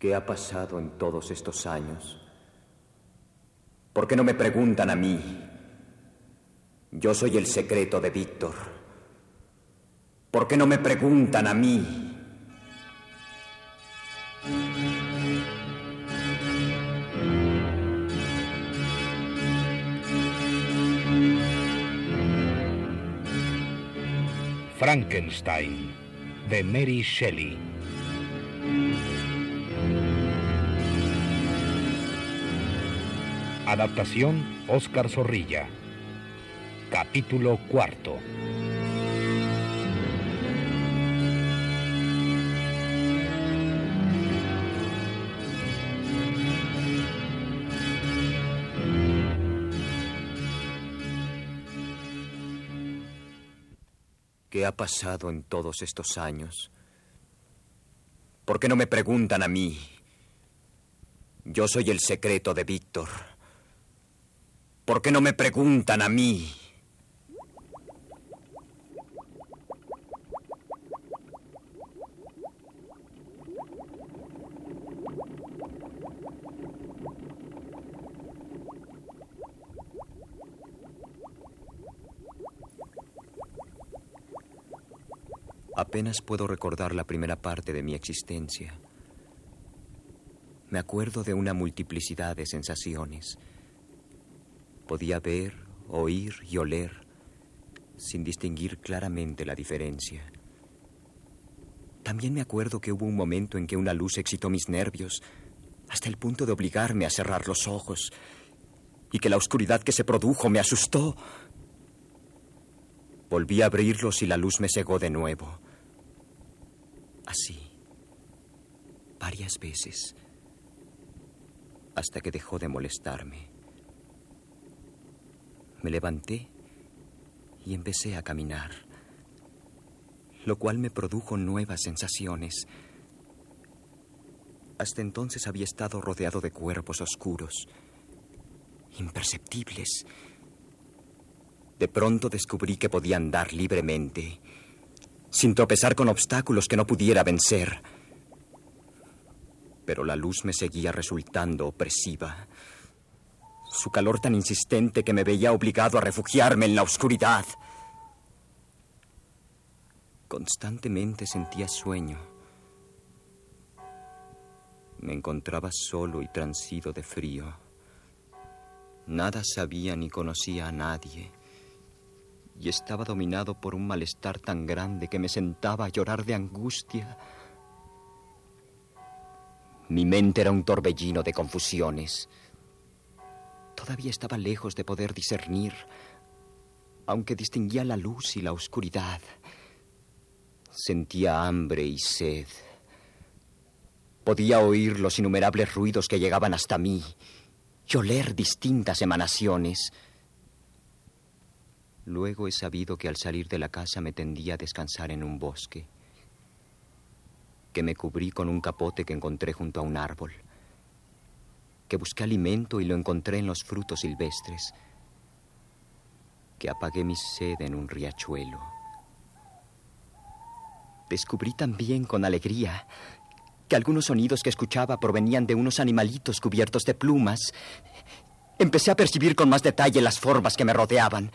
¿Qué ha pasado en todos estos años? ¿Por qué no me preguntan a mí? Yo soy el secreto de Víctor. ¿Por qué no me preguntan a mí? Frankenstein, de Mary Shelley. Adaptación Oscar Zorrilla. Capítulo cuarto. ¿Qué ha pasado en todos estos años? ¿Por qué no me preguntan a mí? Yo soy el secreto de Víctor. ¿Por qué no me preguntan a mí? Apenas puedo recordar la primera parte de mi existencia. Me acuerdo de una multiplicidad de sensaciones. Podía ver, oír y oler sin distinguir claramente la diferencia. También me acuerdo que hubo un momento en que una luz excitó mis nervios hasta el punto de obligarme a cerrar los ojos y que la oscuridad que se produjo me asustó. Volví a abrirlos y la luz me cegó de nuevo. Así, varias veces, hasta que dejó de molestarme. Me levanté y empecé a caminar, lo cual me produjo nuevas sensaciones. Hasta entonces había estado rodeado de cuerpos oscuros, imperceptibles. De pronto descubrí que podía andar libremente sin tropezar con obstáculos que no pudiera vencer. Pero la luz me seguía resultando opresiva. Su calor tan insistente que me veía obligado a refugiarme en la oscuridad. Constantemente sentía sueño. Me encontraba solo y transido de frío. Nada sabía ni conocía a nadie y estaba dominado por un malestar tan grande que me sentaba a llorar de angustia. Mi mente era un torbellino de confusiones. Todavía estaba lejos de poder discernir, aunque distinguía la luz y la oscuridad. Sentía hambre y sed. Podía oír los innumerables ruidos que llegaban hasta mí y oler distintas emanaciones. Luego he sabido que al salir de la casa me tendía a descansar en un bosque, que me cubrí con un capote que encontré junto a un árbol, que busqué alimento y lo encontré en los frutos silvestres, que apagué mi sed en un riachuelo. Descubrí también con alegría que algunos sonidos que escuchaba provenían de unos animalitos cubiertos de plumas. Empecé a percibir con más detalle las formas que me rodeaban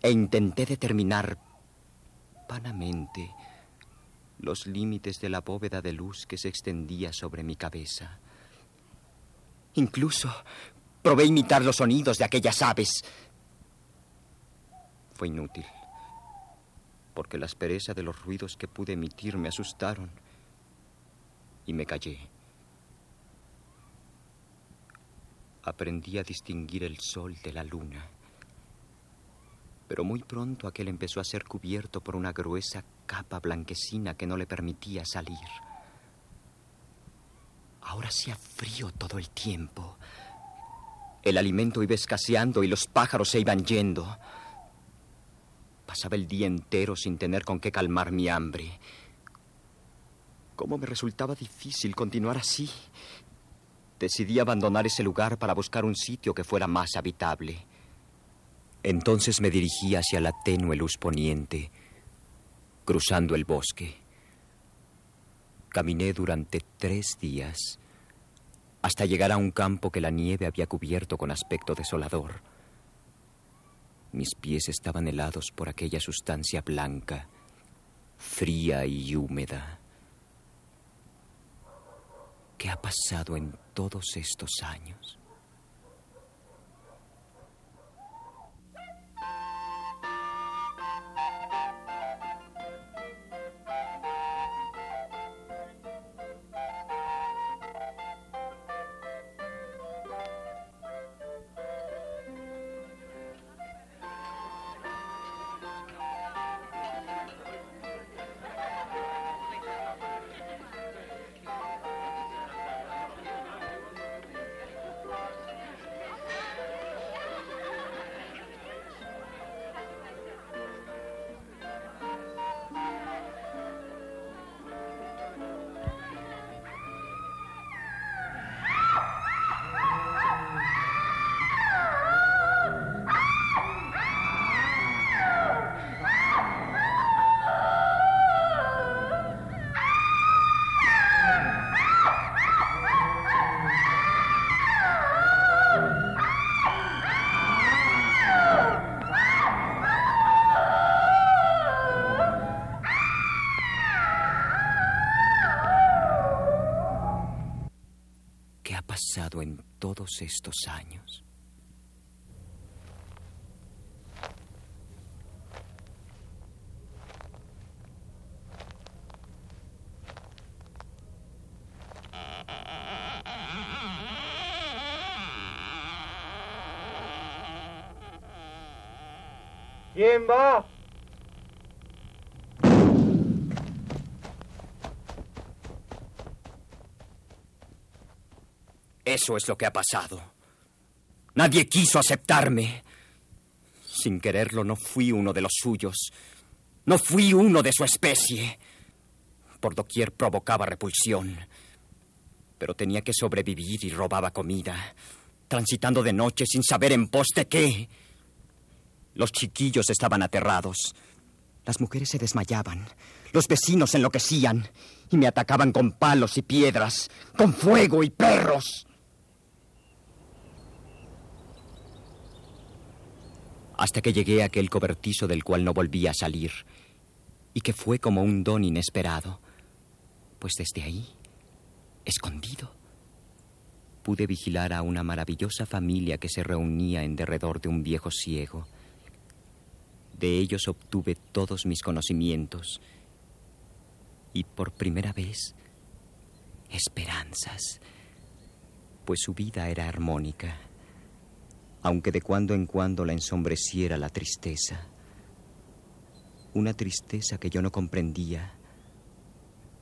e intenté determinar vanamente los límites de la bóveda de luz que se extendía sobre mi cabeza. Incluso probé imitar los sonidos de aquellas aves. Fue inútil, porque la aspereza de los ruidos que pude emitir me asustaron y me callé. Aprendí a distinguir el sol de la luna pero muy pronto aquel empezó a ser cubierto por una gruesa capa blanquecina que no le permitía salir. Ahora hacía frío todo el tiempo. El alimento iba escaseando y los pájaros se iban yendo. Pasaba el día entero sin tener con qué calmar mi hambre. ¿Cómo me resultaba difícil continuar así? Decidí abandonar ese lugar para buscar un sitio que fuera más habitable. Entonces me dirigí hacia la tenue luz poniente, cruzando el bosque. Caminé durante tres días hasta llegar a un campo que la nieve había cubierto con aspecto desolador. Mis pies estaban helados por aquella sustancia blanca, fría y húmeda. ¿Qué ha pasado en todos estos años? Todos estos años? ¿Quién va? Eso es lo que ha pasado. Nadie quiso aceptarme. Sin quererlo, no fui uno de los suyos. No fui uno de su especie. Por doquier provocaba repulsión. Pero tenía que sobrevivir y robaba comida, transitando de noche sin saber en pos de qué. Los chiquillos estaban aterrados. Las mujeres se desmayaban. Los vecinos enloquecían y me atacaban con palos y piedras, con fuego y perros. Hasta que llegué a aquel cobertizo del cual no volví a salir, y que fue como un don inesperado, pues desde ahí, escondido, pude vigilar a una maravillosa familia que se reunía en derredor de un viejo ciego. De ellos obtuve todos mis conocimientos y por primera vez esperanzas, pues su vida era armónica aunque de cuando en cuando la ensombreciera la tristeza. Una tristeza que yo no comprendía,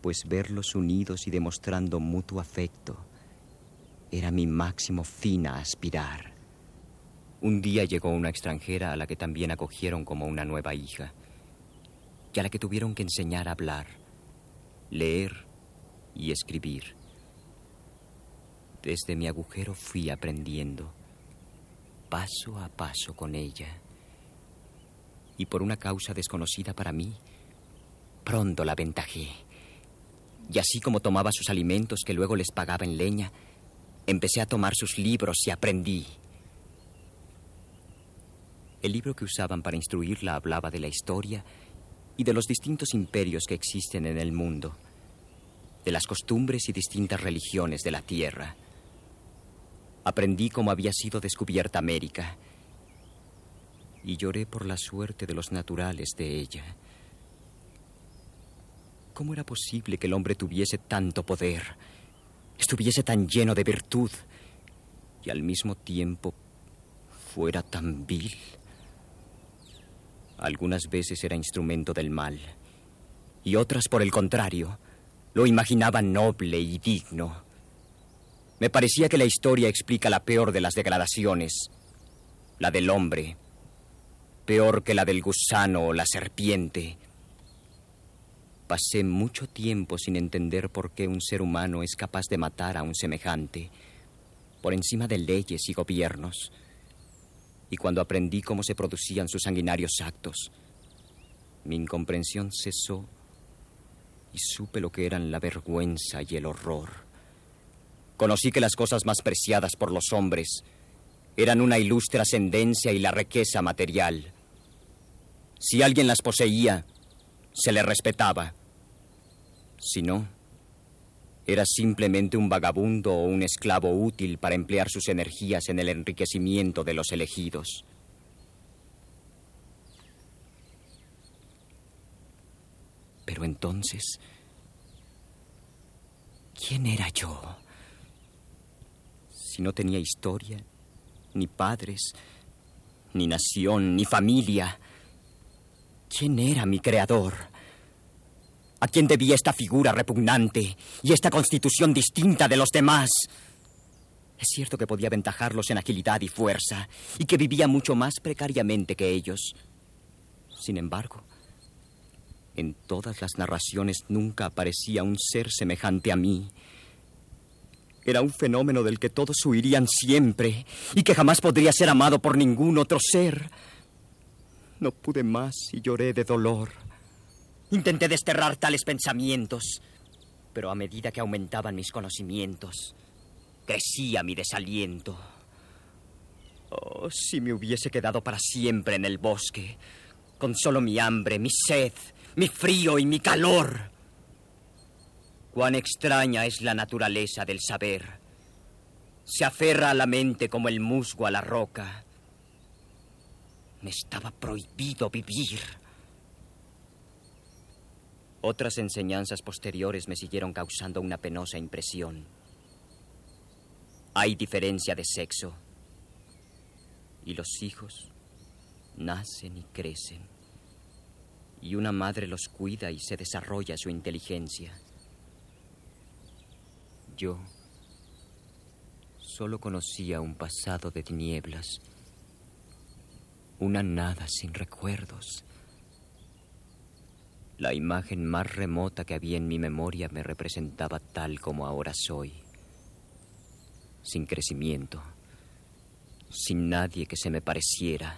pues verlos unidos y demostrando mutuo afecto era mi máximo fin a aspirar. Un día llegó una extranjera a la que también acogieron como una nueva hija, y a la que tuvieron que enseñar a hablar, leer y escribir. Desde mi agujero fui aprendiendo paso a paso con ella. Y por una causa desconocida para mí, pronto la aventajé. Y así como tomaba sus alimentos que luego les pagaba en leña, empecé a tomar sus libros y aprendí. El libro que usaban para instruirla hablaba de la historia y de los distintos imperios que existen en el mundo, de las costumbres y distintas religiones de la tierra. Aprendí cómo había sido descubierta América y lloré por la suerte de los naturales de ella. ¿Cómo era posible que el hombre tuviese tanto poder, estuviese tan lleno de virtud y al mismo tiempo fuera tan vil? Algunas veces era instrumento del mal y otras, por el contrario, lo imaginaba noble y digno. Me parecía que la historia explica la peor de las degradaciones, la del hombre, peor que la del gusano o la serpiente. Pasé mucho tiempo sin entender por qué un ser humano es capaz de matar a un semejante, por encima de leyes y gobiernos. Y cuando aprendí cómo se producían sus sanguinarios actos, mi incomprensión cesó y supe lo que eran la vergüenza y el horror. Conocí que las cosas más preciadas por los hombres eran una ilustre ascendencia y la riqueza material. Si alguien las poseía, se le respetaba. Si no, era simplemente un vagabundo o un esclavo útil para emplear sus energías en el enriquecimiento de los elegidos. Pero entonces, ¿quién era yo? Si no tenía historia, ni padres, ni nación, ni familia, ¿quién era mi creador? ¿A quién debía esta figura repugnante y esta constitución distinta de los demás? Es cierto que podía aventajarlos en agilidad y fuerza, y que vivía mucho más precariamente que ellos. Sin embargo, en todas las narraciones nunca aparecía un ser semejante a mí. Era un fenómeno del que todos huirían siempre y que jamás podría ser amado por ningún otro ser. No pude más y lloré de dolor. Intenté desterrar tales pensamientos, pero a medida que aumentaban mis conocimientos, crecía mi desaliento. Oh, si me hubiese quedado para siempre en el bosque, con solo mi hambre, mi sed, mi frío y mi calor. Cuán extraña es la naturaleza del saber. Se aferra a la mente como el musgo a la roca. Me estaba prohibido vivir. Otras enseñanzas posteriores me siguieron causando una penosa impresión. Hay diferencia de sexo. Y los hijos nacen y crecen y una madre los cuida y se desarrolla su inteligencia. Yo solo conocía un pasado de tinieblas, una nada sin recuerdos. La imagen más remota que había en mi memoria me representaba tal como ahora soy, sin crecimiento, sin nadie que se me pareciera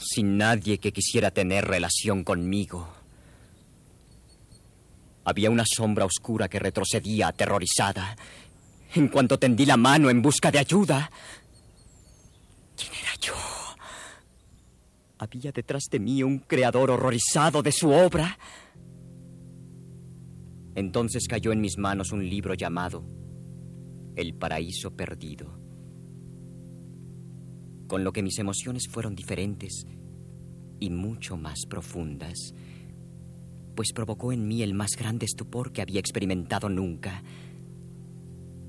sin nadie que quisiera tener relación conmigo. Había una sombra oscura que retrocedía aterrorizada en cuanto tendí la mano en busca de ayuda. ¿Quién era yo? Había detrás de mí un creador horrorizado de su obra. Entonces cayó en mis manos un libro llamado El paraíso perdido con lo que mis emociones fueron diferentes y mucho más profundas, pues provocó en mí el más grande estupor que había experimentado nunca.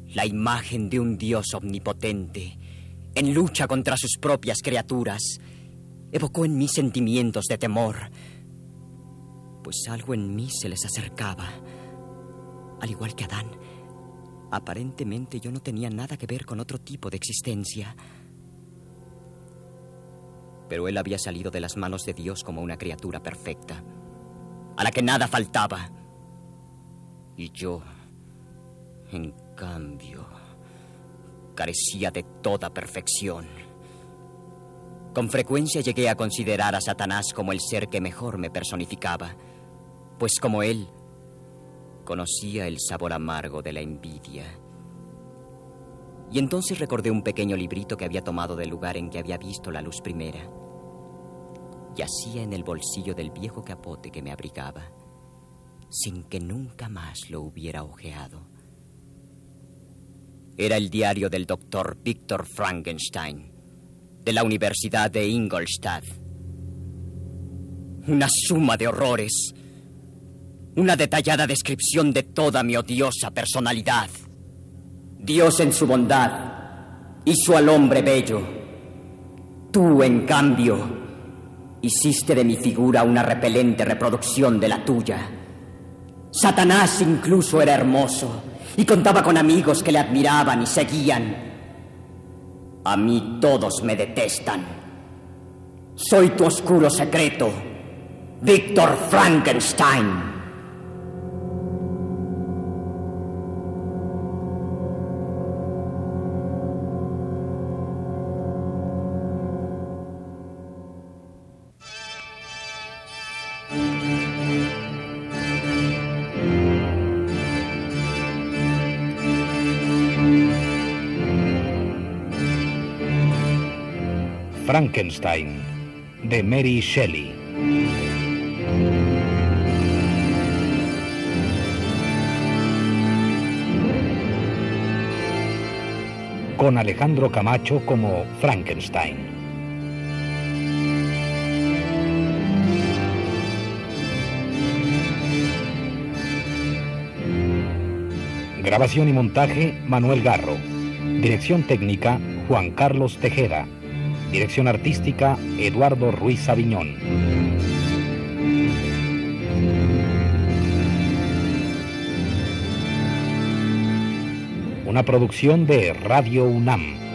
La imagen de un Dios omnipotente, en lucha contra sus propias criaturas, evocó en mí sentimientos de temor, pues algo en mí se les acercaba. Al igual que Adán, aparentemente yo no tenía nada que ver con otro tipo de existencia pero él había salido de las manos de Dios como una criatura perfecta, a la que nada faltaba. Y yo, en cambio, carecía de toda perfección. Con frecuencia llegué a considerar a Satanás como el ser que mejor me personificaba, pues como él, conocía el sabor amargo de la envidia. Y entonces recordé un pequeño librito que había tomado del lugar en que había visto la luz primera yacía en el bolsillo del viejo capote que me abrigaba, sin que nunca más lo hubiera ojeado. Era el diario del doctor Víctor Frankenstein, de la Universidad de Ingolstadt. Una suma de horrores, una detallada descripción de toda mi odiosa personalidad. Dios en su bondad hizo al hombre bello. Tú, en cambio, Hiciste de mi figura una repelente reproducción de la tuya. Satanás incluso era hermoso y contaba con amigos que le admiraban y seguían. A mí todos me detestan. Soy tu oscuro secreto, Víctor Frankenstein. Frankenstein, de Mary Shelley. Con Alejandro Camacho como Frankenstein. Grabación y montaje, Manuel Garro. Dirección técnica, Juan Carlos Tejeda. Dirección artística, Eduardo Ruiz Aviñón. Una producción de Radio UNAM.